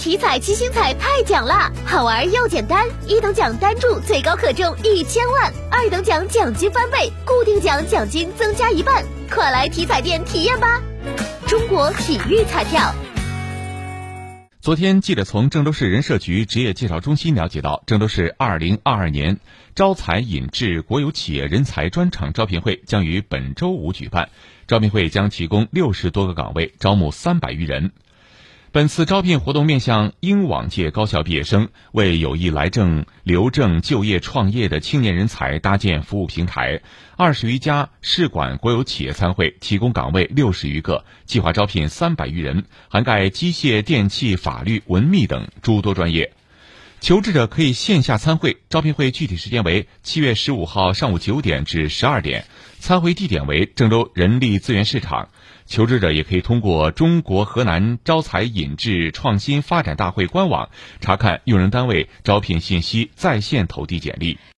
体彩七星彩太奖啦，好玩又简单，一等奖单注最高可中一千万，二等奖奖金翻倍，固定奖奖金增加一半，快来体彩店体验吧！中国体育彩票。昨天，记者从郑州市人社局职业介绍中心了解到，郑州市二零二二年招才引智国有企业人才专场招聘会将于本周五举办，招聘会将提供六十多个岗位，招募三百余人。本次招聘活动面向英往届高校毕业生，为有意来郑留证就业创业的青年人才搭建服务平台。二十余家试管国有企业参会，提供岗位六十余个，计划招聘三百余人，涵盖机械、电气、法律、文秘等诸多专业。求职者可以线下参会，招聘会具体时间为七月十五号上午九点至十二点，参会地点为郑州人力资源市场。求职者也可以通过中国河南招才引智创新发展大会官网查看用人单位招聘信息，在线投递简历。